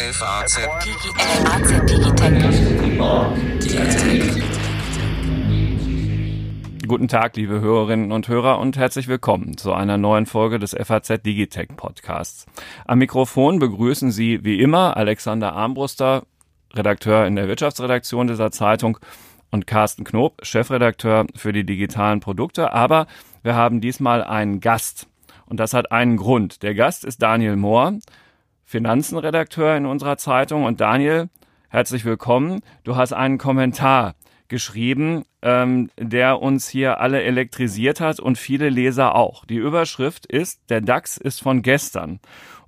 FAZ Guten Tag, liebe Hörerinnen und Hörer und herzlich willkommen zu einer neuen Folge des FAZ Digitech Podcasts. Am Mikrofon begrüßen Sie wie immer Alexander Armbruster, Redakteur in der Wirtschaftsredaktion dieser Zeitung und Carsten Knob, Chefredakteur für die digitalen Produkte. Aber wir haben diesmal einen Gast. Und das hat einen Grund. Der Gast ist Daniel Mohr, Finanzenredakteur in unserer Zeitung. Und Daniel, herzlich willkommen. Du hast einen Kommentar geschrieben, ähm, der uns hier alle elektrisiert hat und viele Leser auch. Die Überschrift ist, der DAX ist von gestern.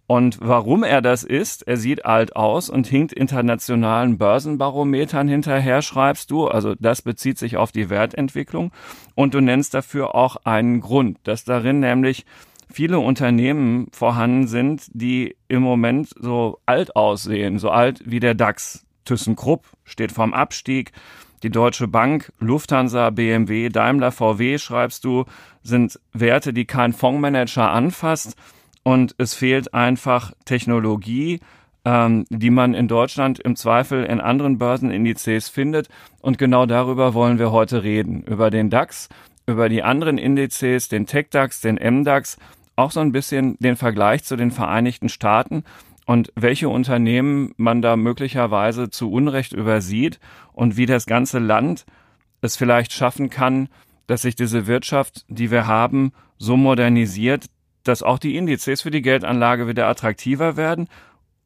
Und warum er das ist, er sieht alt aus und hinkt internationalen Börsenbarometern hinterher, schreibst du. Also das bezieht sich auf die Wertentwicklung. Und du nennst dafür auch einen Grund, dass darin nämlich viele Unternehmen vorhanden sind, die im Moment so alt aussehen, so alt wie der DAX. ThyssenKrupp steht vorm Abstieg. Die Deutsche Bank, Lufthansa, BMW, Daimler, VW, schreibst du, sind Werte, die kein Fondsmanager anfasst. Und es fehlt einfach Technologie, ähm, die man in Deutschland im Zweifel in anderen Börsenindizes findet. Und genau darüber wollen wir heute reden. Über den DAX, über die anderen Indizes, den TechDAX, den MDAX auch so ein bisschen den Vergleich zu den Vereinigten Staaten und welche Unternehmen man da möglicherweise zu Unrecht übersieht und wie das ganze Land es vielleicht schaffen kann, dass sich diese Wirtschaft, die wir haben, so modernisiert, dass auch die Indizes für die Geldanlage wieder attraktiver werden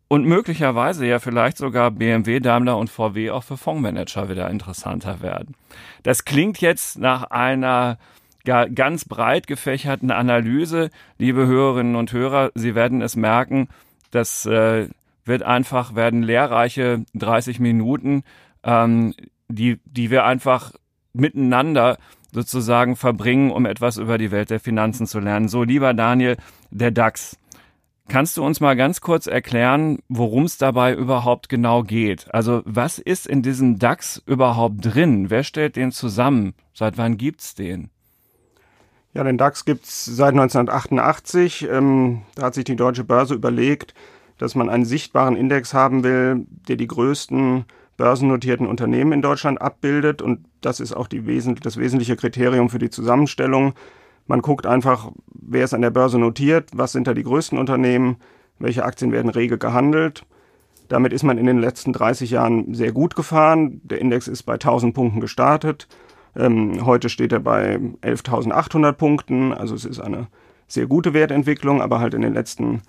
und möglicherweise ja vielleicht sogar BMW, Daimler und VW auch für Fondsmanager wieder interessanter werden. Das klingt jetzt nach einer ganz breit gefächerten Analyse, liebe Hörerinnen und Hörer, Sie werden es merken, das äh, wird einfach, werden lehrreiche 30 Minuten, ähm, die, die wir einfach miteinander sozusagen verbringen, um etwas über die Welt der Finanzen zu lernen. So, lieber Daniel, der DAX. Kannst du uns mal ganz kurz erklären, worum es dabei überhaupt genau geht? Also was ist in diesem DAX überhaupt drin? Wer stellt den zusammen? Seit wann gibt's den? Ja, den DAX gibt's seit 1988. Ähm, da hat sich die deutsche Börse überlegt, dass man einen sichtbaren Index haben will, der die größten börsennotierten Unternehmen in Deutschland abbildet. Und das ist auch wesentlich, das wesentliche Kriterium für die Zusammenstellung. Man guckt einfach, wer ist an der Börse notiert, was sind da die größten Unternehmen, welche Aktien werden rege gehandelt. Damit ist man in den letzten 30 Jahren sehr gut gefahren. Der Index ist bei 1000 Punkten gestartet. Ähm, heute steht er bei 11.800 Punkten, also es ist eine sehr gute Wertentwicklung, aber halt in den letzten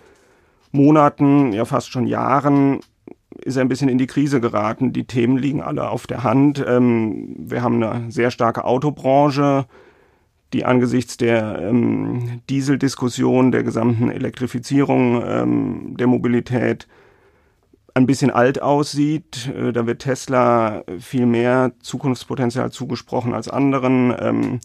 Monaten, ja fast schon Jahren, ist er ein bisschen in die Krise geraten. Die Themen liegen alle auf der Hand. Ähm, wir haben eine sehr starke Autobranche, die angesichts der ähm, Dieseldiskussion, der gesamten Elektrifizierung ähm, der Mobilität ein bisschen alt aussieht. Äh, da wird Tesla viel mehr Zukunftspotenzial zugesprochen als anderen. Ähm,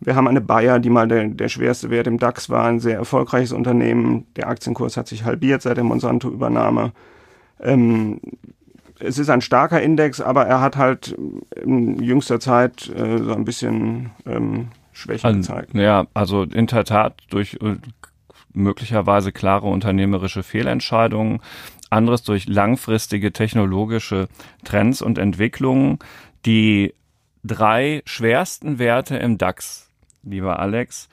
wir haben eine Bayer, die mal der, der schwerste Wert im DAX war, ein sehr erfolgreiches Unternehmen. Der Aktienkurs hat sich halbiert seit der Monsanto-Übernahme. Ähm, es ist ein starker Index, aber er hat halt in jüngster Zeit äh, so ein bisschen ähm, Schwächen also, gezeigt. Ja, also in der Tat durch äh, möglicherweise klare unternehmerische Fehlentscheidungen anderes durch langfristige technologische Trends und Entwicklungen. Die drei schwersten Werte im DAX, lieber Alex,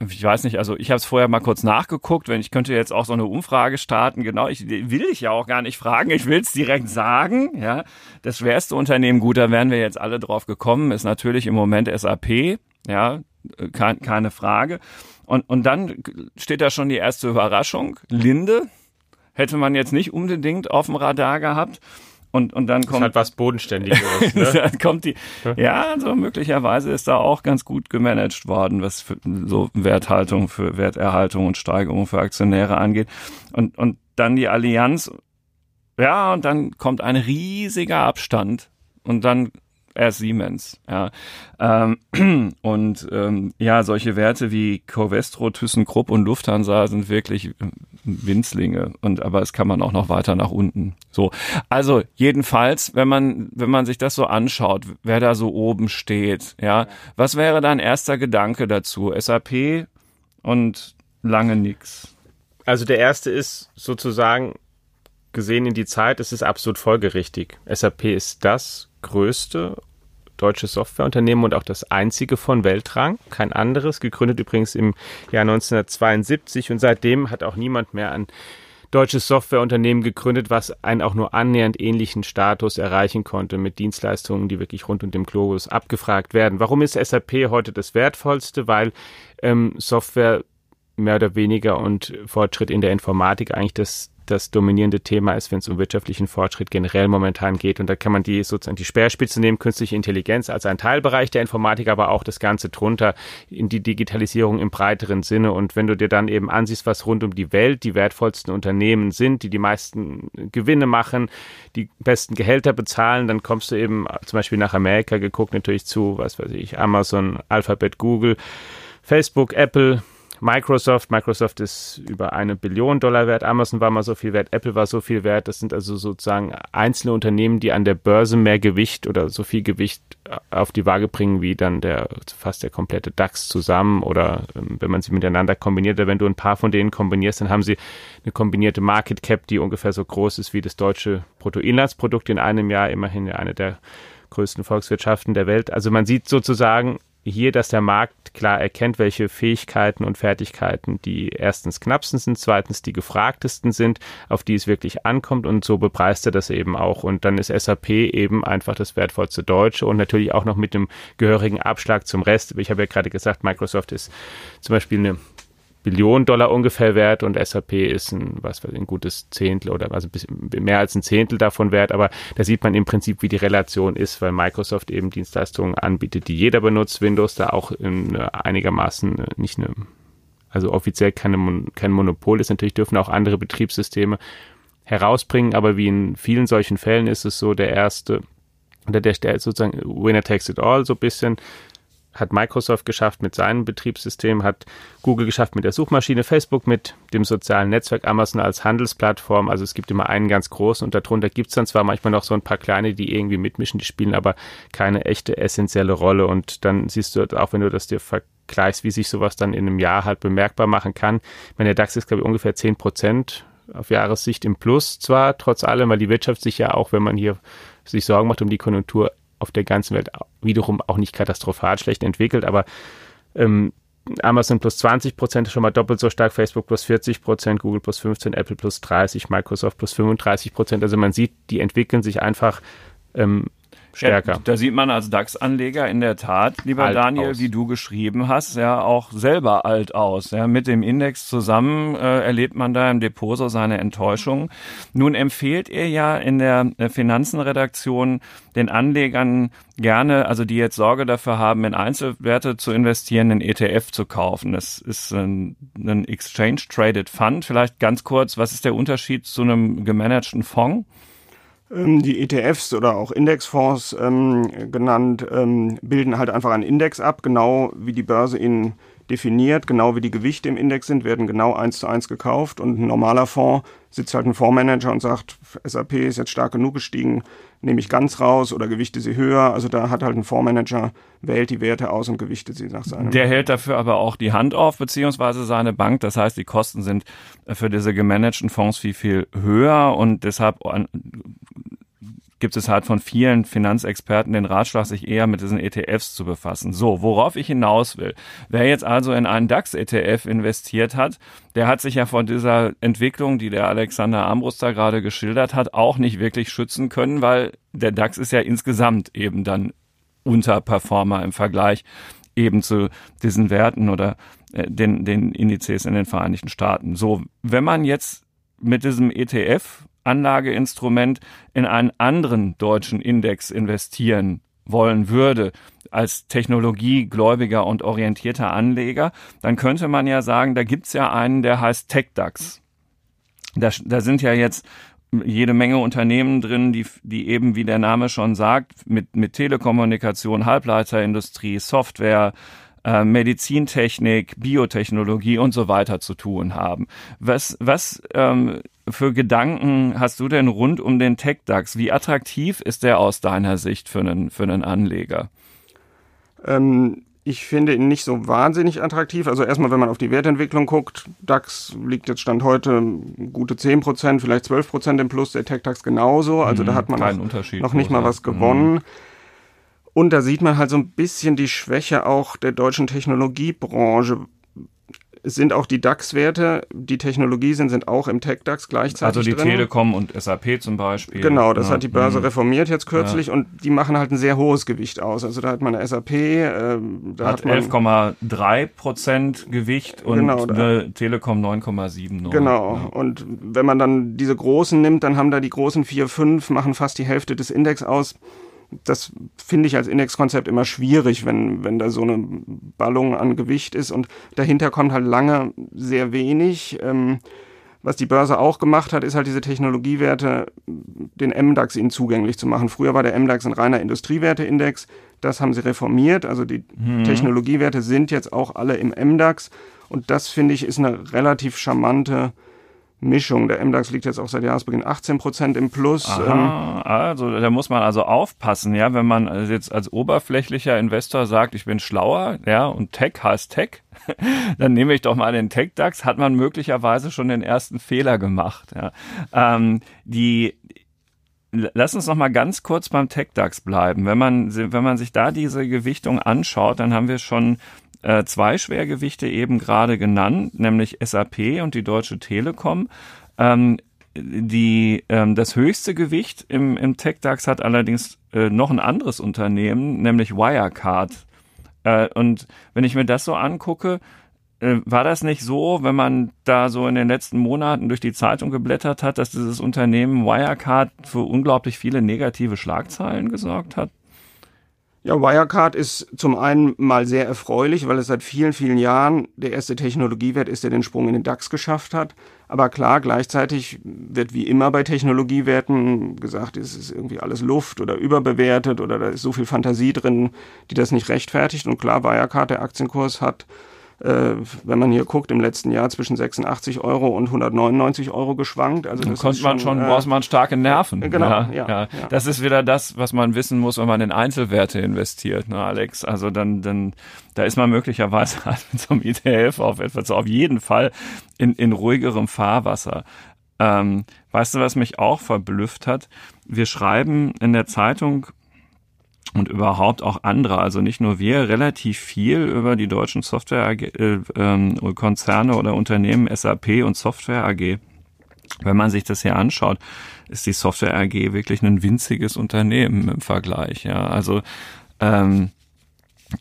ich weiß nicht, also ich habe es vorher mal kurz nachgeguckt, wenn ich könnte jetzt auch so eine Umfrage starten, genau, ich will dich ja auch gar nicht fragen, ich will es direkt sagen, ja. Das schwerste Unternehmen, gut, da wären wir jetzt alle drauf gekommen, ist natürlich im Moment SAP, ja, kein, keine Frage. Und, und dann steht da schon die erste Überraschung, Linde, hätte man jetzt nicht unbedingt auf dem Radar gehabt. Und, und dann kommt. Das ist halt was Bodenständiges, ne? dann kommt die, ja, also möglicherweise ist da auch ganz gut gemanagt worden, was für, so Werthaltung für Werterhaltung und Steigerung für Aktionäre angeht. Und, und dann die Allianz. Ja, und dann kommt ein riesiger Abstand. Und dann erst Siemens. Ja. Ähm, und ähm, ja, solche Werte wie Covestro, ThyssenKrupp und Lufthansa sind wirklich Winzlinge. Und aber es kann man auch noch weiter nach unten. So, also jedenfalls, wenn man wenn man sich das so anschaut, wer da so oben steht, ja, was wäre dein erster Gedanke dazu? SAP und lange nix. Also der erste ist sozusagen gesehen in die Zeit, es ist absolut folgerichtig. SAP ist das größte deutsche Softwareunternehmen und auch das einzige von Weltrang, kein anderes, gegründet übrigens im Jahr 1972 und seitdem hat auch niemand mehr ein deutsches Softwareunternehmen gegründet, was einen auch nur annähernd ähnlichen Status erreichen konnte mit Dienstleistungen, die wirklich rund um den Globus abgefragt werden. Warum ist SAP heute das Wertvollste? Weil ähm, Software mehr oder weniger und Fortschritt in der Informatik eigentlich das das dominierende Thema ist, wenn es um wirtschaftlichen Fortschritt generell momentan geht. Und da kann man die sozusagen die Speerspitze nehmen, künstliche Intelligenz als ein Teilbereich der Informatik, aber auch das Ganze drunter in die Digitalisierung im breiteren Sinne. Und wenn du dir dann eben ansiehst, was rund um die Welt die wertvollsten Unternehmen sind, die die meisten Gewinne machen, die besten Gehälter bezahlen, dann kommst du eben zum Beispiel nach Amerika geguckt natürlich zu, was weiß ich, Amazon, Alphabet, Google, Facebook, Apple, Microsoft. Microsoft ist über eine Billion Dollar wert. Amazon war mal so viel wert. Apple war so viel wert. Das sind also sozusagen einzelne Unternehmen, die an der Börse mehr Gewicht oder so viel Gewicht auf die Waage bringen wie dann der fast der komplette DAX zusammen oder ähm, wenn man sie miteinander kombiniert. Wenn du ein paar von denen kombinierst, dann haben sie eine kombinierte Market Cap, die ungefähr so groß ist wie das deutsche Bruttoinlandsprodukt in einem Jahr. Immerhin eine der größten Volkswirtschaften der Welt. Also man sieht sozusagen hier, dass der Markt klar erkennt, welche Fähigkeiten und Fertigkeiten die erstens knappsten sind, zweitens die gefragtesten sind, auf die es wirklich ankommt und so bepreist er das eben auch. Und dann ist SAP eben einfach das wertvollste Deutsche und natürlich auch noch mit dem gehörigen Abschlag zum Rest. Ich habe ja gerade gesagt, Microsoft ist zum Beispiel eine Billionen Dollar ungefähr wert und SAP ist ein, was weiß ich, ein gutes Zehntel oder also ein bisschen mehr als ein Zehntel davon wert. Aber da sieht man im Prinzip, wie die Relation ist, weil Microsoft eben Dienstleistungen anbietet, die jeder benutzt. Windows da auch in einigermaßen äh, nicht eine, also offiziell keine, kein Monopol ist. Natürlich dürfen auch andere Betriebssysteme herausbringen, aber wie in vielen solchen Fällen ist es so, der erste oder der, der sozusagen Winner takes it all so ein bisschen hat Microsoft geschafft mit seinem Betriebssystem, hat Google geschafft mit der Suchmaschine, Facebook mit dem sozialen Netzwerk, Amazon als Handelsplattform. Also es gibt immer einen ganz großen und darunter gibt es dann zwar manchmal noch so ein paar kleine, die irgendwie mitmischen, die spielen aber keine echte essentielle Rolle. Und dann siehst du auch, wenn du das dir vergleichst, wie sich sowas dann in einem Jahr halt bemerkbar machen kann. Ich meine, der DAX ist, glaube ich, ungefähr 10 Prozent auf Jahressicht im Plus zwar, trotz allem, weil die Wirtschaft sich ja auch, wenn man hier sich Sorgen macht um die Konjunktur, auf der ganzen Welt wiederum auch nicht katastrophal schlecht entwickelt, aber ähm, Amazon plus 20 Prozent ist schon mal doppelt so stark, Facebook plus 40 Prozent, Google plus 15, Apple plus 30, Microsoft plus 35 Prozent. Also man sieht, die entwickeln sich einfach ähm, stärker. Ja, da sieht man als DAX-Anleger in der Tat, lieber alt Daniel, aus. wie du geschrieben hast, ja auch selber alt aus. Ja, mit dem Index zusammen äh, erlebt man da im Depot so seine Enttäuschung. Nun empfehlt ihr ja in der äh, Finanzenredaktion den Anlegern gerne, also die jetzt Sorge dafür haben, in Einzelwerte zu investieren, einen ETF zu kaufen. Das ist ein, ein Exchange Traded Fund. Vielleicht ganz kurz, was ist der Unterschied zu einem gemanagten Fonds? Ähm, die ETFs oder auch Indexfonds ähm, genannt, ähm, bilden halt einfach einen Index ab, genau wie die Börse ihn definiert, genau wie die Gewichte im Index sind, werden genau eins zu eins gekauft und ein normaler Fonds sitzt halt ein Fondsmanager und sagt, SAP ist jetzt stark genug gestiegen, nehme ich ganz raus oder gewichte sie höher. Also da hat halt ein Fondsmanager, wählt die Werte aus und gewichtet sie nach seinem. Der hält dafür aber auch die Hand auf, beziehungsweise seine Bank. Das heißt, die Kosten sind für diese gemanagten Fonds viel, viel höher und deshalb gibt es halt von vielen Finanzexperten den Ratschlag, sich eher mit diesen ETFs zu befassen. So, worauf ich hinaus will. Wer jetzt also in einen DAX-ETF investiert hat, der hat sich ja von dieser Entwicklung, die der Alexander Ambrus da gerade geschildert hat, auch nicht wirklich schützen können, weil der DAX ist ja insgesamt eben dann Unterperformer im Vergleich eben zu diesen Werten oder äh, den, den Indizes in den Vereinigten Staaten. So, wenn man jetzt mit diesem ETF Anlageinstrument in einen anderen deutschen Index investieren wollen würde, als technologiegläubiger und orientierter Anleger, dann könnte man ja sagen, da gibt's ja einen, der heißt TechDAX. Da, da sind ja jetzt jede Menge Unternehmen drin, die, die eben, wie der Name schon sagt, mit, mit Telekommunikation, Halbleiterindustrie, Software, äh, Medizintechnik, Biotechnologie und so weiter zu tun haben. Was, was ähm, für Gedanken hast du denn rund um den TechDAX? Wie attraktiv ist der aus deiner Sicht für einen, für einen Anleger? Ähm, Ich finde ihn nicht so wahnsinnig attraktiv. Also erstmal, wenn man auf die Wertentwicklung guckt, DAX liegt jetzt Stand heute gute 10%, vielleicht 12% im Plus, der TechDAX genauso. Also mhm, da hat man noch, noch nicht mal was gewonnen. Mhm. Und da sieht man halt so ein bisschen die Schwäche auch der deutschen Technologiebranche, sind auch die DAX-Werte, die Technologie sind, sind auch im Tech-DAX gleichzeitig Also die drin. Telekom und SAP zum Beispiel. Genau, das ja. hat die Börse mhm. reformiert jetzt kürzlich ja. und die machen halt ein sehr hohes Gewicht aus. Also da hat man eine SAP, äh, da hat, hat 11,3 Prozent Gewicht und genau, eine Telekom 9,7. Genau, ja. und wenn man dann diese großen nimmt, dann haben da die großen 4, 5, machen fast die Hälfte des Index aus das finde ich als Indexkonzept immer schwierig, wenn, wenn da so eine Ballung an Gewicht ist und dahinter kommt halt lange sehr wenig. Ähm, was die Börse auch gemacht hat, ist halt diese Technologiewerte, den MDAX ihnen zugänglich zu machen. Früher war der MDAX ein reiner Industriewerteindex. Das haben sie reformiert. Also die mhm. Technologiewerte sind jetzt auch alle im MDAX. Und das finde ich ist eine relativ charmante Mischung. Der MDAX liegt jetzt auch seit Jahresbeginn 18 Prozent im Plus. Aha, ähm, also da muss man also aufpassen, ja, wenn man jetzt als oberflächlicher Investor sagt, ich bin schlauer, ja, und Tech heißt Tech, dann nehme ich doch mal den Tech DAX, hat man möglicherweise schon den ersten Fehler gemacht. Ja. Ähm, die Lass uns noch mal ganz kurz beim Tech DAX bleiben. Wenn man, wenn man sich da diese Gewichtung anschaut, dann haben wir schon äh, zwei Schwergewichte eben gerade genannt, nämlich SAP und die Deutsche Telekom. Ähm, die, ähm, das höchste Gewicht im, im TechDAX hat allerdings äh, noch ein anderes Unternehmen, nämlich Wirecard. Äh, und wenn ich mir das so angucke, äh, war das nicht so, wenn man da so in den letzten Monaten durch die Zeitung geblättert hat, dass dieses Unternehmen Wirecard für unglaublich viele negative Schlagzeilen gesorgt hat? Ja, Wirecard ist zum einen mal sehr erfreulich, weil es seit vielen, vielen Jahren der erste Technologiewert ist, der den Sprung in den DAX geschafft hat. Aber klar, gleichzeitig wird wie immer bei Technologiewerten gesagt, es ist irgendwie alles Luft oder überbewertet oder da ist so viel Fantasie drin, die das nicht rechtfertigt. Und klar, Wirecard, der Aktienkurs hat äh, wenn man hier guckt, im letzten Jahr zwischen 86 Euro und 199 Euro geschwankt. Also das konnte man schon, äh, braucht man starke Nerven. Äh, genau, ja, ja, ja, Das ist wieder das, was man wissen muss, wenn man in Einzelwerte investiert, ne, Alex. Also dann, dann, da ist man möglicherweise halt mit so einem ETF auf etwas, auf jeden Fall in, in ruhigerem Fahrwasser. Ähm, weißt du, was mich auch verblüfft hat? Wir schreiben in der Zeitung und überhaupt auch andere, also nicht nur wir, relativ viel über die deutschen Software-Konzerne äh, ähm, oder Unternehmen SAP und Software AG. Wenn man sich das hier anschaut, ist die Software AG wirklich ein winziges Unternehmen im Vergleich. Ja, also ähm,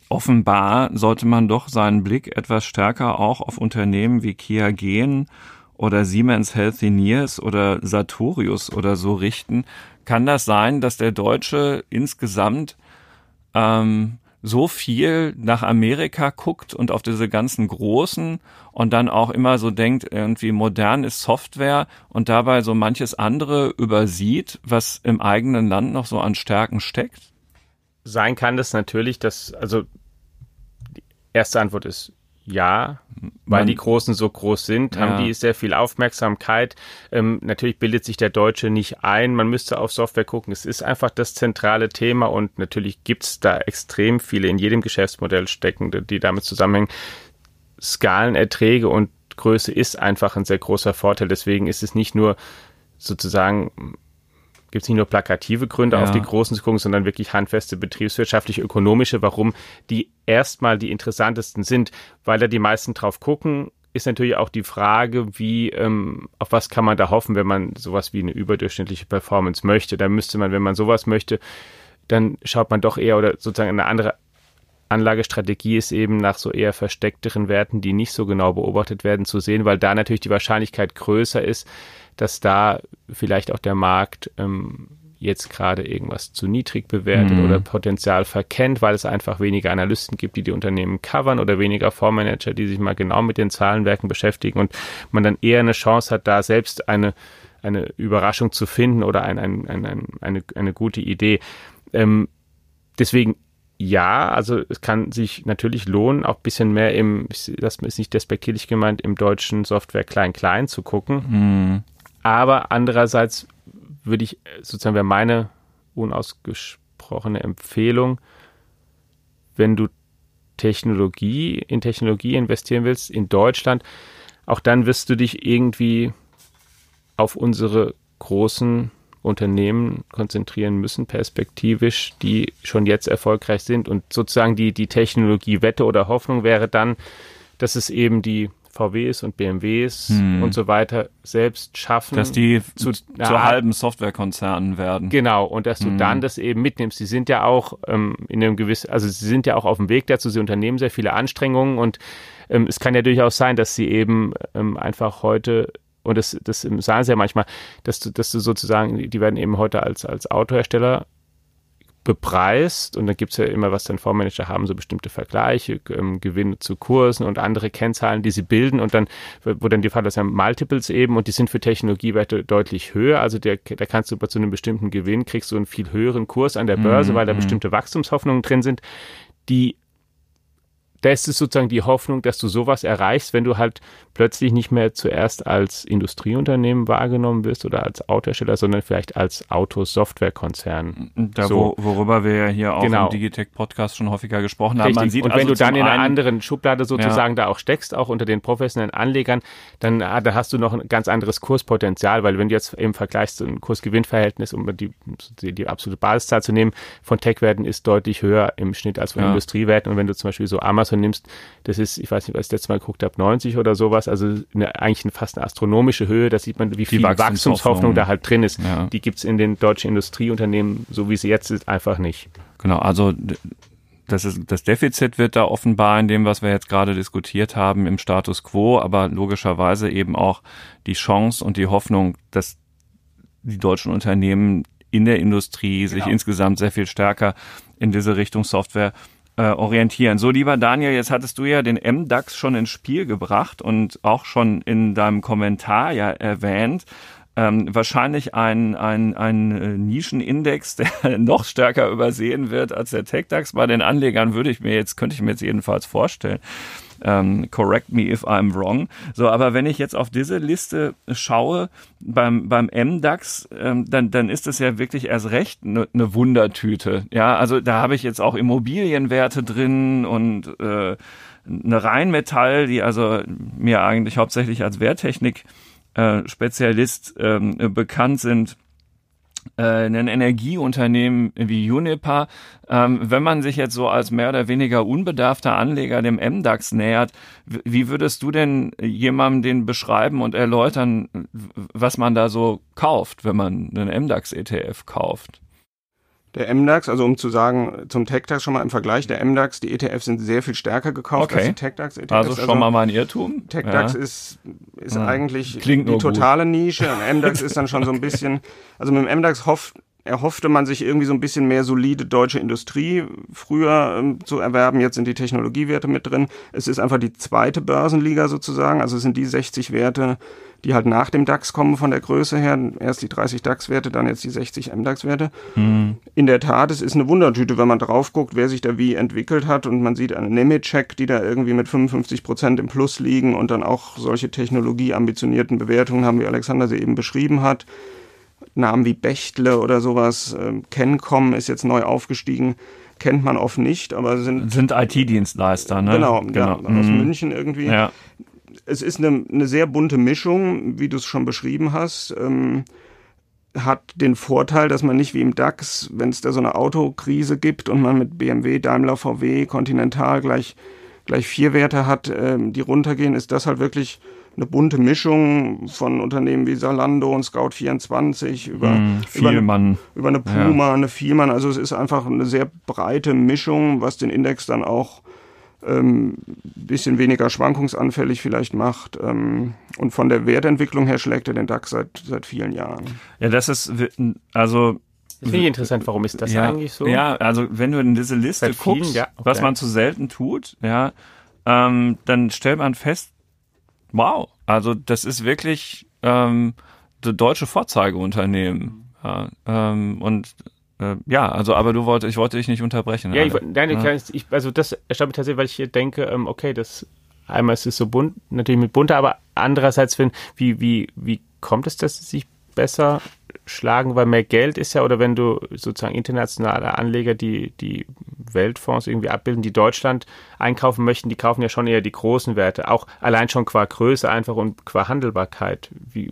offenbar sollte man doch seinen Blick etwas stärker auch auf Unternehmen wie Kia Gen oder Siemens Healthineers oder Sartorius oder so richten. Kann das sein, dass der Deutsche insgesamt ähm, so viel nach Amerika guckt und auf diese ganzen großen und dann auch immer so denkt, irgendwie modern ist Software und dabei so manches andere übersieht, was im eigenen Land noch so an Stärken steckt? Sein kann das natürlich, dass, also die erste Antwort ist ja, weil Man, die Großen so groß sind, haben ja. die sehr viel Aufmerksamkeit. Ähm, natürlich bildet sich der Deutsche nicht ein. Man müsste auf Software gucken. Es ist einfach das zentrale Thema und natürlich gibt's da extrem viele in jedem Geschäftsmodell steckende, die damit zusammenhängen. Skalenerträge und Größe ist einfach ein sehr großer Vorteil. Deswegen ist es nicht nur sozusagen gibt es nicht nur plakative Gründe, ja. auf die großen zu gucken, sondern wirklich handfeste betriebswirtschaftliche, ökonomische, warum die erstmal die interessantesten sind, weil da die meisten drauf gucken, ist natürlich auch die Frage, wie, ähm, auf was kann man da hoffen, wenn man sowas wie eine überdurchschnittliche Performance möchte. Da müsste man, wenn man sowas möchte, dann schaut man doch eher oder sozusagen eine andere Anlagestrategie ist eben nach so eher versteckteren Werten, die nicht so genau beobachtet werden, zu sehen, weil da natürlich die Wahrscheinlichkeit größer ist, dass da vielleicht auch der Markt ähm, jetzt gerade irgendwas zu niedrig bewertet mhm. oder Potenzial verkennt, weil es einfach weniger Analysten gibt, die die Unternehmen covern oder weniger Fondsmanager, die sich mal genau mit den Zahlenwerken beschäftigen und man dann eher eine Chance hat, da selbst eine, eine Überraschung zu finden oder ein, ein, ein, ein eine, eine gute Idee. Ähm, deswegen ja, also es kann sich natürlich lohnen, auch ein bisschen mehr im, das ist nicht despektierlich gemeint, im deutschen Software klein-klein zu gucken. Mhm. Aber andererseits würde ich, sozusagen wäre meine unausgesprochene Empfehlung, wenn du Technologie, in Technologie investieren willst, in Deutschland, auch dann wirst du dich irgendwie auf unsere großen Unternehmen konzentrieren müssen, perspektivisch, die schon jetzt erfolgreich sind. Und sozusagen die, die Technologie Wette oder Hoffnung wäre dann, dass es eben die VWs und BMWs hm. und so weiter selbst schaffen. Dass die zu, zu halben Softwarekonzernen werden. Genau, und dass du hm. dann das eben mitnimmst. Sie sind ja auch ähm, in einem gewissen, also sie sind ja auch auf dem Weg dazu, sie unternehmen sehr viele Anstrengungen und ähm, es kann ja durchaus sein, dass sie eben ähm, einfach heute und das, das sagen sie ja manchmal, dass du, dass du sozusagen, die werden eben heute als, als Autohersteller bepreist und dann gibt es ja immer, was dann Fondsmanager haben, so bestimmte Vergleiche, ähm, Gewinne zu Kursen und andere Kennzahlen, die sie bilden und dann, wo dann die Fall ist ja Multiples eben und die sind für Technologiewerte deutlich höher, also der, da kannst du bei zu einem bestimmten Gewinn kriegst du einen viel höheren Kurs an der Börse, mhm. weil da mhm. bestimmte Wachstumshoffnungen drin sind, die das ist sozusagen die Hoffnung, dass du sowas erreichst, wenn du halt plötzlich nicht mehr zuerst als Industrieunternehmen wahrgenommen wirst oder als Autohersteller, sondern vielleicht als Autosoftwarekonzern. Da, so. wo, worüber wir ja hier auch genau. im Digitech-Podcast schon häufiger gesprochen haben. Man sieht Und wenn also du dann in einer anderen Schublade sozusagen ja. da auch steckst, auch unter den professionellen Anlegern, dann ah, da hast du noch ein ganz anderes Kurspotenzial, weil wenn du jetzt im Vergleich zu einem Kurs-Gewinn-Verhältnis, um die, die, die, absolute Basiszahl zu nehmen, von Tech-Werten ist deutlich höher im Schnitt als von ja. Industriewerten. Und wenn du zum Beispiel so Amazon Amazon nimmst, das ist, ich weiß nicht, was ich letztes Mal geguckt habe, 90 oder sowas, also eine, eigentlich eine, fast eine astronomische Höhe, da sieht man, wie viel Wachstumshoffnung, Wachstumshoffnung da halt drin ist. Ja. Die gibt's in den deutschen Industrieunternehmen, so wie sie jetzt ist, einfach nicht. Genau, also das, ist, das Defizit wird da offenbar in dem, was wir jetzt gerade diskutiert haben, im Status quo, aber logischerweise eben auch die Chance und die Hoffnung, dass die deutschen Unternehmen in der Industrie sich genau. insgesamt sehr viel stärker in diese Richtung Software äh, orientieren. So, lieber Daniel, jetzt hattest du ja den MDAX schon ins Spiel gebracht und auch schon in deinem Kommentar ja erwähnt. Ähm, wahrscheinlich ein, ein, ein äh, Nischenindex, der noch stärker übersehen wird als der TechDAX. Bei den Anlegern würde ich mir jetzt, könnte ich mir jetzt jedenfalls vorstellen ähm, correct me if I'm wrong. So, aber wenn ich jetzt auf diese Liste schaue beim, beim MDAX, ähm, dann, dann ist es ja wirklich erst recht eine ne Wundertüte. Ja, also da habe ich jetzt auch Immobilienwerte drin und äh, eine Rheinmetall, die also mir eigentlich hauptsächlich als Wehrtechnik äh, Spezialist ähm, bekannt sind äh, ein Energieunternehmen wie Uniper, ähm, wenn man sich jetzt so als mehr oder weniger unbedarfter Anleger dem MDAX nähert, wie würdest du denn jemandem den beschreiben und erläutern, was man da so kauft, wenn man einen MDAX-ETF kauft? Der MDAX, also um zu sagen, zum TechDAX schon mal im Vergleich, der MDAX, die ETFs sind sehr viel stärker gekauft okay. als die TechDAX-ETFs. Also schon also, mal mein Irrtum. TechDAX ja. ist, ist ja. eigentlich Klingt die totale gut. Nische und MDAX ist dann schon so ein bisschen, also mit dem MDAX hofft, erhoffte man sich irgendwie so ein bisschen mehr solide deutsche Industrie früher ähm, zu erwerben. Jetzt sind die Technologiewerte mit drin. Es ist einfach die zweite Börsenliga sozusagen. Also es sind die 60 Werte, die halt nach dem DAX kommen von der Größe her. Erst die 30 DAX-Werte, dann jetzt die 60 MDAX-Werte. Mhm. In der Tat, es ist eine Wundertüte, wenn man drauf guckt, wer sich da wie entwickelt hat und man sieht eine Nemetschek, die da irgendwie mit 55 Prozent im Plus liegen und dann auch solche technologieambitionierten Bewertungen haben, wie Alexander sie eben beschrieben hat. Namen wie Bechtle oder sowas, äh, Kencom ist jetzt neu aufgestiegen kennt man oft nicht, aber sind sind IT-Dienstleister, ne? Genau, genau. Ja, aus mhm. München irgendwie. Ja es ist eine, eine sehr bunte Mischung, wie du es schon beschrieben hast. Ähm, hat den Vorteil, dass man nicht wie im DAX, wenn es da so eine Autokrise gibt und man mit BMW, Daimler, VW, Continental gleich, gleich vier Werte hat, ähm, die runtergehen, ist das halt wirklich eine bunte Mischung von Unternehmen wie Salando und Scout24 über, mm, über, eine, über eine Puma, ja. eine Vielmann. Also es ist einfach eine sehr breite Mischung, was den Index dann auch ähm, bisschen weniger schwankungsanfällig vielleicht macht. Ähm, und von der Wertentwicklung her schlägt er den DAX seit, seit vielen Jahren. Ja, das ist, also das finde ich interessant, warum ist das ja, eigentlich so? Ja, also wenn du in diese Liste Seit guckst, vielen, ja, okay. was man zu selten tut, ja, ähm, dann stellt man fest, wow, also das ist wirklich ähm, das deutsche Vorzeigeunternehmen. Ja, ähm, und äh, ja, also aber du wolltest, ich wollte dich nicht unterbrechen. Ja, ich, nein, ja. Ich, also das erstaunt mich tatsächlich, weil ich hier denke, ähm, okay, das einmal ist es so bunt, natürlich mit bunter, aber andererseits, wenn, wie, wie, wie kommt es, dass es sich besser schlagen, weil mehr Geld ist ja, oder wenn du sozusagen internationale Anleger, die die Weltfonds irgendwie abbilden, die Deutschland einkaufen möchten, die kaufen ja schon eher die großen Werte, auch allein schon qua Größe einfach und qua Handelbarkeit. Wie,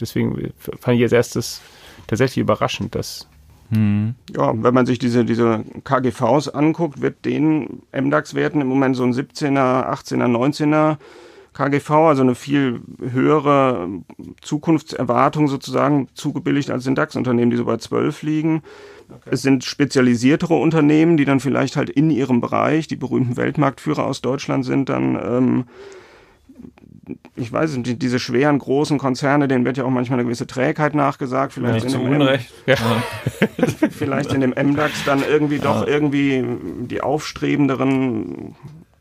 deswegen fand ich jetzt erstes tatsächlich überraschend, dass hm. Ja, wenn man sich diese, diese KGVs anguckt, wird den MDAX-Werten im Moment so ein 17er, 18er, 19er KGV, also eine viel höhere Zukunftserwartung sozusagen zugebilligt als den DAX-Unternehmen, die so bei 12 liegen. Okay. Es sind spezialisiertere Unternehmen, die dann vielleicht halt in ihrem Bereich, die berühmten Weltmarktführer aus Deutschland sind, dann ähm, ich weiß nicht, diese schweren großen Konzerne, denen wird ja auch manchmal eine gewisse Trägheit nachgesagt. Vielleicht Nicht in dem Unrecht. Ja. vielleicht in dem MDAX dann irgendwie doch ja. irgendwie die aufstrebenderen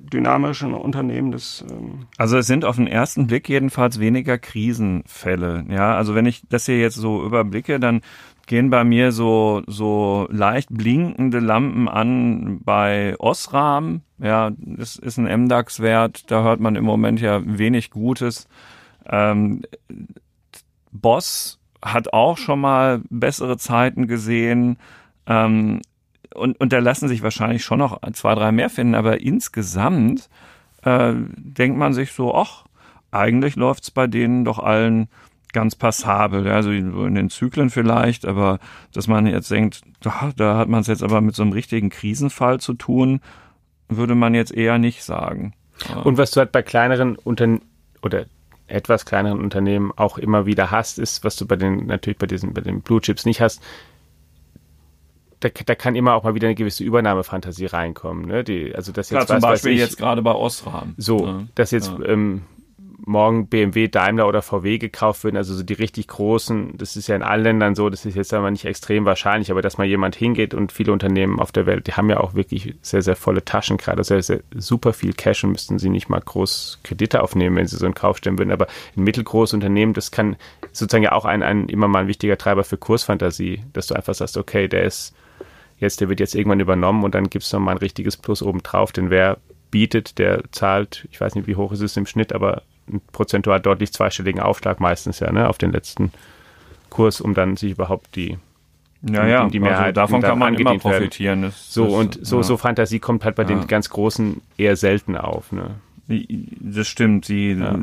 dynamischen Unternehmen des. Ähm also es sind auf den ersten Blick jedenfalls weniger Krisenfälle. Ja, also wenn ich das hier jetzt so überblicke, dann gehen bei mir so, so leicht blinkende Lampen an bei Osram. Ja, das ist ein MDAX-Wert, da hört man im Moment ja wenig Gutes. Ähm, Boss hat auch schon mal bessere Zeiten gesehen. Ähm, und, und da lassen sich wahrscheinlich schon noch zwei, drei mehr finden, aber insgesamt äh, denkt man sich so, ach, eigentlich läuft's bei denen doch allen ganz passabel, also in den Zyklen vielleicht, aber dass man jetzt denkt, da, da hat man es jetzt aber mit so einem richtigen Krisenfall zu tun, würde man jetzt eher nicht sagen. Und was du halt bei kleineren Unternehmen oder etwas kleineren Unternehmen auch immer wieder hast, ist, was du bei den, natürlich bei diesen, bei den Blue Chips nicht hast, da, da kann immer auch mal wieder eine gewisse Übernahmefantasie reinkommen. Ne? Die, also das jetzt Klar, zum Beispiel ich, jetzt gerade bei Osram. So, ja. dass jetzt ja. ähm, morgen BMW, Daimler oder VW gekauft würden, also so die richtig großen, das ist ja in allen Ländern so, das ist jetzt aber nicht extrem wahrscheinlich, aber dass mal jemand hingeht und viele Unternehmen auf der Welt, die haben ja auch wirklich sehr, sehr volle Taschen gerade, sehr, sehr super viel Cash und müssten sie nicht mal groß Kredite aufnehmen, wenn sie so einen Kauf stellen würden, aber ein mittelgroßes Unternehmen, das kann sozusagen ja auch ein, ein immer mal ein wichtiger Treiber für Kursfantasie, dass du einfach sagst, okay, der ist jetzt, der wird jetzt irgendwann übernommen und dann gibt es nochmal ein richtiges Plus obendrauf, denn wer bietet, der zahlt, ich weiß nicht, wie hoch ist es im Schnitt, aber prozentual deutlich zweistelligen Aufschlag meistens ja, ne, auf den letzten Kurs, um dann sich überhaupt die ja, ja, die Mehrheit also davon kann man immer profitieren. Das, so das, und so, ja. so Fantasie kommt halt bei ja. den ganz Großen eher selten auf. Ne? Das stimmt. Die ja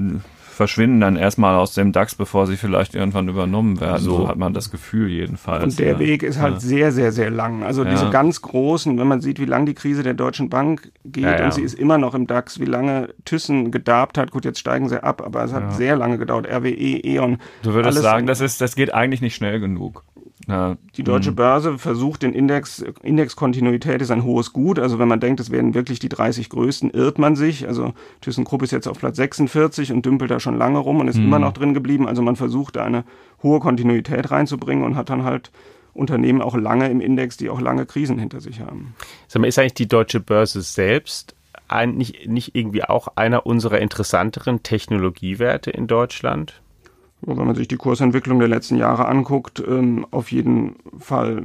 verschwinden dann erstmal aus dem DAX, bevor sie vielleicht irgendwann übernommen werden. So, so hat man das Gefühl jedenfalls. Und der ja. Weg ist halt ja. sehr, sehr, sehr lang. Also ja. diese ganz großen, wenn man sieht, wie lang die Krise der Deutschen Bank geht und sie ist immer noch im DAX, wie lange Thyssen gedarbt hat. Gut, jetzt steigen sie ab, aber es hat sehr lange gedauert. RWE, E.ON. Du würdest sagen, das ist, das geht eigentlich nicht schnell genug. Ja. Die deutsche mhm. Börse versucht den Index, Indexkontinuität ist ein hohes Gut. Also wenn man denkt, es werden wirklich die 30 größten, irrt man sich. Also ThyssenKrupp ist jetzt auf Platz 46 und dümpelt da schon lange rum und ist mhm. immer noch drin geblieben. Also man versucht da eine hohe Kontinuität reinzubringen und hat dann halt Unternehmen auch lange im Index, die auch lange Krisen hinter sich haben. Sag mal, ist eigentlich die deutsche Börse selbst ein, nicht, nicht irgendwie auch einer unserer interessanteren Technologiewerte in Deutschland? Wenn man sich die Kursentwicklung der letzten Jahre anguckt, ähm, auf jeden Fall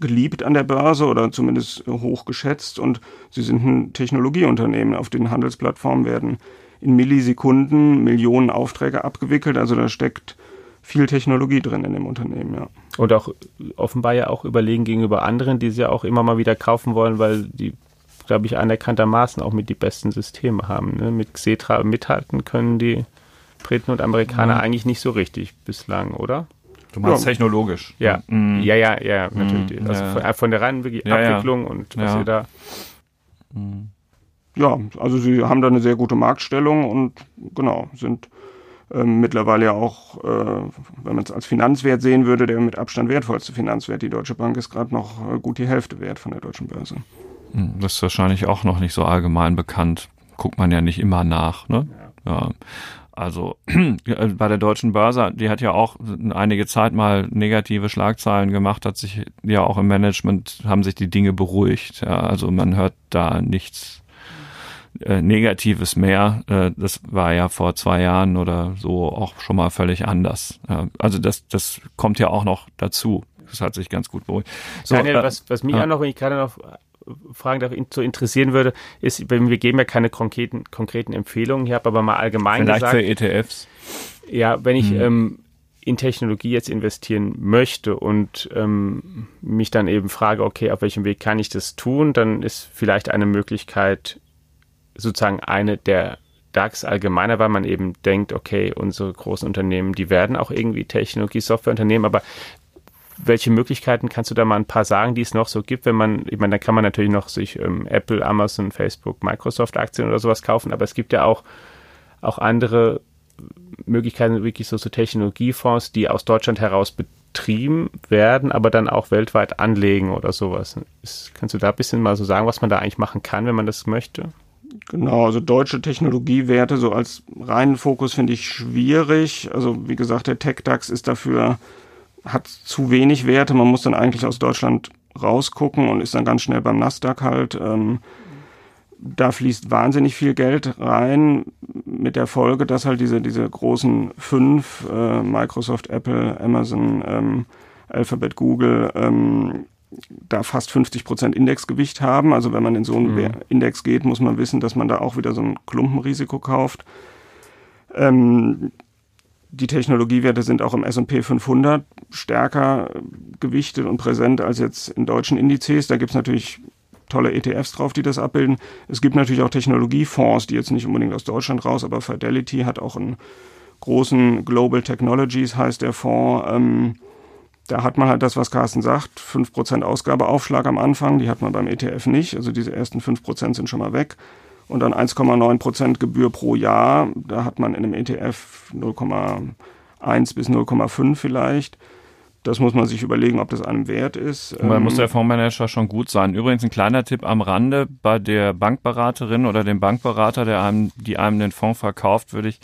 geliebt an der Börse oder zumindest hoch geschätzt und sie sind ein Technologieunternehmen. Auf den Handelsplattformen werden in Millisekunden Millionen Aufträge abgewickelt, also da steckt viel Technologie drin in dem Unternehmen, ja. Und auch offenbar ja auch überlegen gegenüber anderen, die sie ja auch immer mal wieder kaufen wollen, weil die, glaube ich, anerkanntermaßen auch mit die besten Systeme haben. Ne? Mit Xetra mithalten können die Briten und Amerikaner mhm. eigentlich nicht so richtig bislang, oder? Du meinst ja. technologisch. Ja. Mhm. ja, ja, ja, natürlich. Mhm. Also von, von, der reinen ja, Abwicklung und was ihr da. Ja, also sie haben da eine sehr gute Marktstellung und genau, sind ähm, mittlerweile ja auch, äh, wenn man es als Finanzwert sehen würde, der mit Abstand wertvollste Finanzwert. Die Deutsche Bank ist gerade noch äh, gut die Hälfte wert von der deutschen Börse. Hm, das ist wahrscheinlich auch noch nicht so allgemein bekannt. Guckt man ja nicht immer nach, ne? Ja. ja. Also bei der deutschen Börse, die hat ja auch einige Zeit mal negative Schlagzeilen gemacht, hat sich ja auch im Management, haben sich die Dinge beruhigt. Ja, also man hört da nichts äh, Negatives mehr. Äh, das war ja vor zwei Jahren oder so auch schon mal völlig anders. Ja, also das, das kommt ja auch noch dazu. Das hat sich ganz gut beruhigt. So, Daniel, äh, was, was mich äh, auch noch, wenn ich gerade noch Fragen darf, zu interessieren würde, ist, wir geben ja keine konkreten, konkreten Empfehlungen. Ich habe aber mal allgemein Vielleicht gesagt. Vielleicht für ETFs. Ja, wenn ich, hm. ähm, in Technologie jetzt investieren möchte und ähm, mich dann eben frage, okay, auf welchem Weg kann ich das tun, dann ist vielleicht eine Möglichkeit sozusagen eine der DAX allgemeiner, weil man eben denkt, okay, unsere großen Unternehmen, die werden auch irgendwie Technologie-Softwareunternehmen, aber welche Möglichkeiten kannst du da mal ein paar sagen, die es noch so gibt, wenn man, ich meine, da kann man natürlich noch sich ähm, Apple, Amazon, Facebook, Microsoft Aktien oder sowas kaufen, aber es gibt ja auch, auch andere Möglichkeiten, wirklich so, so Technologiefonds, die aus Deutschland heraus betrieben werden, aber dann auch weltweit anlegen oder sowas. Ist, kannst du da ein bisschen mal so sagen, was man da eigentlich machen kann, wenn man das möchte? Genau, also deutsche Technologiewerte so als reinen Fokus finde ich schwierig. Also wie gesagt, der TechDAX ist dafür, hat zu wenig Werte. Man muss dann eigentlich aus Deutschland rausgucken und ist dann ganz schnell beim Nasdaq halt. Ähm, da fließt wahnsinnig viel Geld rein, mit der Folge, dass halt diese, diese großen fünf, äh, Microsoft, Apple, Amazon, ähm, Alphabet, Google, ähm, da fast 50 Prozent Indexgewicht haben. Also wenn man in so einen mhm. Index geht, muss man wissen, dass man da auch wieder so ein Klumpenrisiko kauft. Ähm, die Technologiewerte sind auch im S&P 500 stärker gewichtet und präsent als jetzt in deutschen Indizes. Da gibt es natürlich tolle ETFs drauf, die das abbilden. Es gibt natürlich auch Technologiefonds, die jetzt nicht unbedingt aus Deutschland raus, aber Fidelity hat auch einen großen Global Technologies, heißt der Fonds. Ähm, da hat man halt das, was Carsten sagt, 5% Ausgabeaufschlag am Anfang, die hat man beim ETF nicht. Also diese ersten 5% sind schon mal weg. Und dann 1,9% Gebühr pro Jahr. Da hat man in einem ETF 0,1 bis 0,5 vielleicht. Das muss man sich überlegen, ob das einem wert ist. Da muss der Fondsmanager schon gut sein. Übrigens ein kleiner Tipp am Rande bei der Bankberaterin oder dem Bankberater, der einem, die einem den Fonds verkauft, würde ich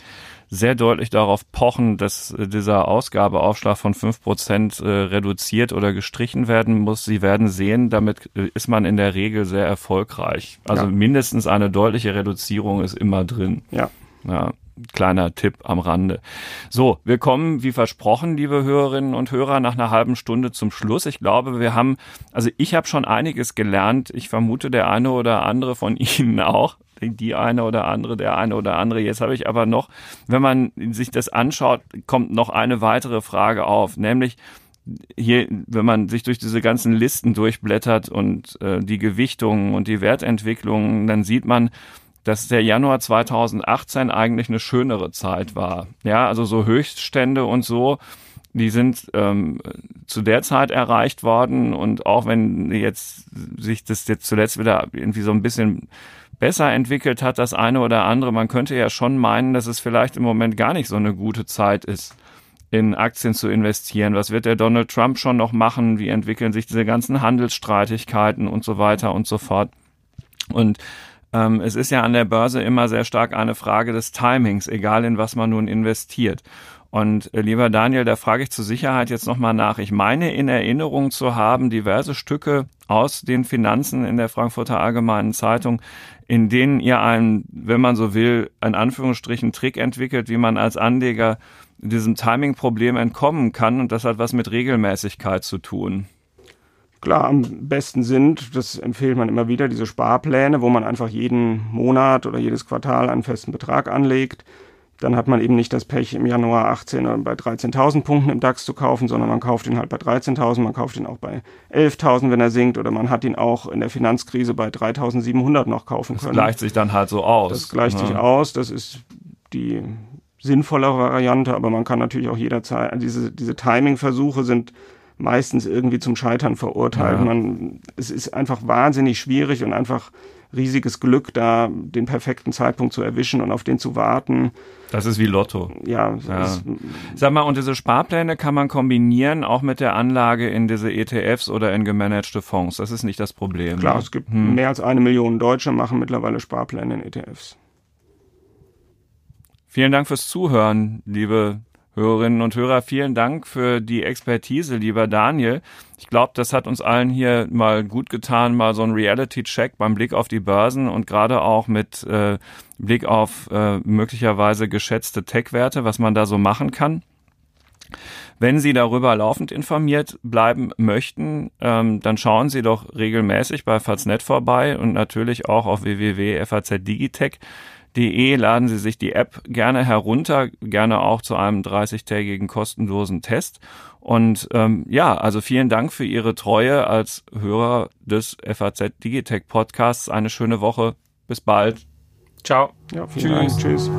sehr deutlich darauf pochen, dass dieser Ausgabeaufschlag von fünf Prozent äh, reduziert oder gestrichen werden muss. Sie werden sehen, damit äh, ist man in der Regel sehr erfolgreich. Also ja. mindestens eine deutliche Reduzierung ist immer drin. Ja. Ja, kleiner Tipp am Rande. So, wir kommen, wie versprochen, liebe Hörerinnen und Hörer, nach einer halben Stunde zum Schluss. Ich glaube, wir haben, also ich habe schon einiges gelernt. Ich vermute, der eine oder andere von Ihnen auch. Die eine oder andere, der eine oder andere. Jetzt habe ich aber noch, wenn man sich das anschaut, kommt noch eine weitere Frage auf, nämlich hier, wenn man sich durch diese ganzen Listen durchblättert und äh, die Gewichtungen und die Wertentwicklungen, dann sieht man, dass der Januar 2018 eigentlich eine schönere Zeit war. Ja, also so Höchststände und so, die sind ähm, zu der Zeit erreicht worden und auch wenn jetzt sich das jetzt zuletzt wieder irgendwie so ein bisschen besser entwickelt hat, das eine oder andere, man könnte ja schon meinen, dass es vielleicht im Moment gar nicht so eine gute Zeit ist in Aktien zu investieren. Was wird der Donald Trump schon noch machen? Wie entwickeln sich diese ganzen Handelsstreitigkeiten und so weiter und so fort? Und ähm, es ist ja an der Börse immer sehr stark eine Frage des Timings, egal in was man nun investiert. Und äh, lieber Daniel, da frage ich zur Sicherheit jetzt nochmal nach. Ich meine in Erinnerung zu haben, diverse Stücke aus den Finanzen in der Frankfurter Allgemeinen Zeitung, in denen ihr einen, wenn man so will, in Anführungsstrichen Trick entwickelt, wie man als Anleger diesem Timing-Problem entkommen kann. Und das hat was mit Regelmäßigkeit zu tun. Klar, am besten sind, das empfiehlt man immer wieder, diese Sparpläne, wo man einfach jeden Monat oder jedes Quartal einen festen Betrag anlegt. Dann hat man eben nicht das Pech, im Januar 18 bei 13.000 Punkten im DAX zu kaufen, sondern man kauft ihn halt bei 13.000, man kauft ihn auch bei 11.000, wenn er sinkt, oder man hat ihn auch in der Finanzkrise bei 3.700 noch kaufen können. Das gleicht sich dann halt so aus. Das gleicht ja. sich aus, das ist die sinnvollere Variante, aber man kann natürlich auch jederzeit, diese, diese Timing-Versuche sind meistens irgendwie zum Scheitern verurteilt. Ja. Man, es ist einfach wahnsinnig schwierig und einfach riesiges Glück, da den perfekten Zeitpunkt zu erwischen und auf den zu warten. Das ist wie Lotto. Ja. ja. Sag mal, und diese Sparpläne kann man kombinieren auch mit der Anlage in diese ETFs oder in gemanagte Fonds. Das ist nicht das Problem. Klar, ne? es gibt hm. mehr als eine Million Deutsche machen mittlerweile Sparpläne in ETFs. Vielen Dank fürs Zuhören, liebe Hörerinnen und Hörer, vielen Dank für die Expertise, lieber Daniel. Ich glaube, das hat uns allen hier mal gut getan, mal so ein Reality-Check beim Blick auf die Börsen und gerade auch mit äh, Blick auf äh, möglicherweise geschätzte Tech-Werte, was man da so machen kann. Wenn Sie darüber laufend informiert bleiben möchten, ähm, dann schauen Sie doch regelmäßig bei Faznet vorbei und natürlich auch auf www.fazdigitech faz.de laden Sie sich die App gerne herunter, gerne auch zu einem 30-tägigen kostenlosen Test. Und ähm, ja, also vielen Dank für Ihre Treue als Hörer des FAZ Digitech Podcasts. Eine schöne Woche. Bis bald. Ciao. Ja, Tschüss. Dank. Tschüss.